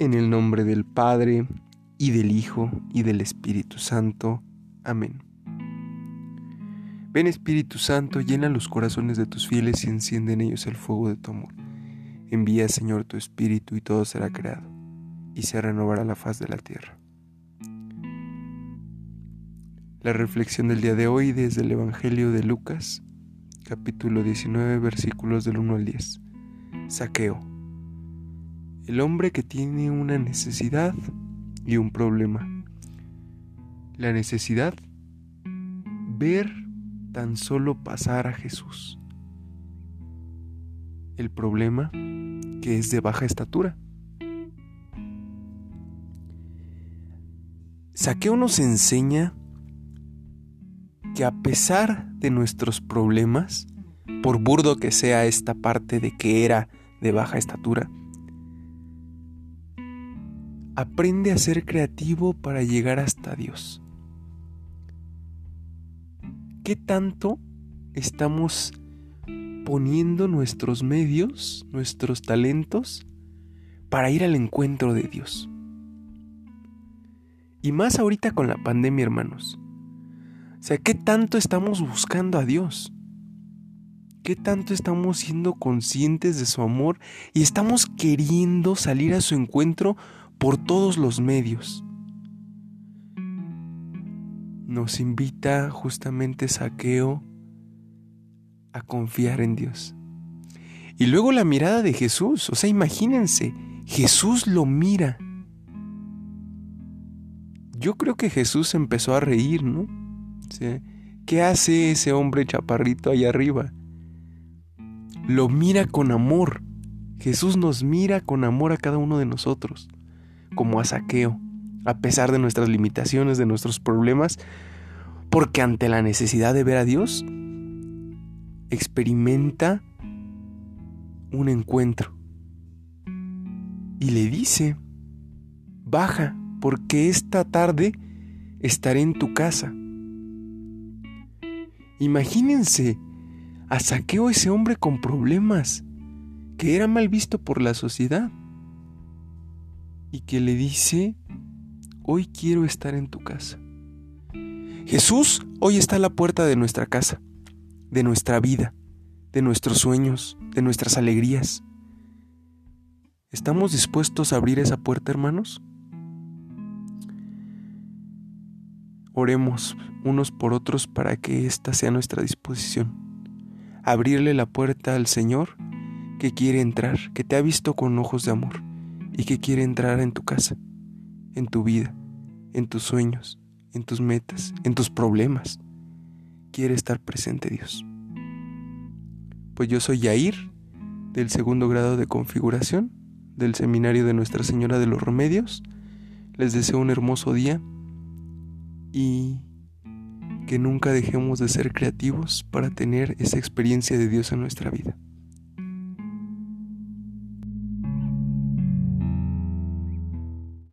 En el nombre del Padre, y del Hijo, y del Espíritu Santo. Amén. Ven Espíritu Santo, llena los corazones de tus fieles y enciende en ellos el fuego de tu amor. Envía, Señor, tu Espíritu y todo será creado, y se renovará la faz de la tierra. La reflexión del día de hoy desde el Evangelio de Lucas, capítulo 19, versículos del 1 al 10. Saqueo el hombre que tiene una necesidad y un problema. La necesidad, ver tan solo pasar a Jesús. El problema, que es de baja estatura. Saqueo nos enseña que a pesar de nuestros problemas, por burdo que sea esta parte de que era de baja estatura, Aprende a ser creativo para llegar hasta Dios. ¿Qué tanto estamos poniendo nuestros medios, nuestros talentos, para ir al encuentro de Dios? Y más ahorita con la pandemia, hermanos. O sea, ¿qué tanto estamos buscando a Dios? ¿Qué tanto estamos siendo conscientes de su amor y estamos queriendo salir a su encuentro por todos los medios. Nos invita justamente Saqueo a confiar en Dios. Y luego la mirada de Jesús, o sea, imagínense, Jesús lo mira. Yo creo que Jesús empezó a reír, ¿no? ¿Qué hace ese hombre chaparrito ahí arriba? Lo mira con amor. Jesús nos mira con amor a cada uno de nosotros como a saqueo, a pesar de nuestras limitaciones, de nuestros problemas, porque ante la necesidad de ver a Dios, experimenta un encuentro. Y le dice, baja, porque esta tarde estaré en tu casa. Imagínense a Saqueo ese hombre con problemas, que era mal visto por la sociedad y que le dice, hoy quiero estar en tu casa. Jesús hoy está la puerta de nuestra casa, de nuestra vida, de nuestros sueños, de nuestras alegrías. ¿Estamos dispuestos a abrir esa puerta, hermanos? Oremos unos por otros para que esta sea nuestra disposición. Abrirle la puerta al Señor que quiere entrar, que te ha visto con ojos de amor y que quiere entrar en tu casa, en tu vida, en tus sueños, en tus metas, en tus problemas. Quiere estar presente Dios. Pues yo soy Yair, del segundo grado de configuración del Seminario de Nuestra Señora de los Remedios. Les deseo un hermoso día y que nunca dejemos de ser creativos para tener esa experiencia de Dios en nuestra vida.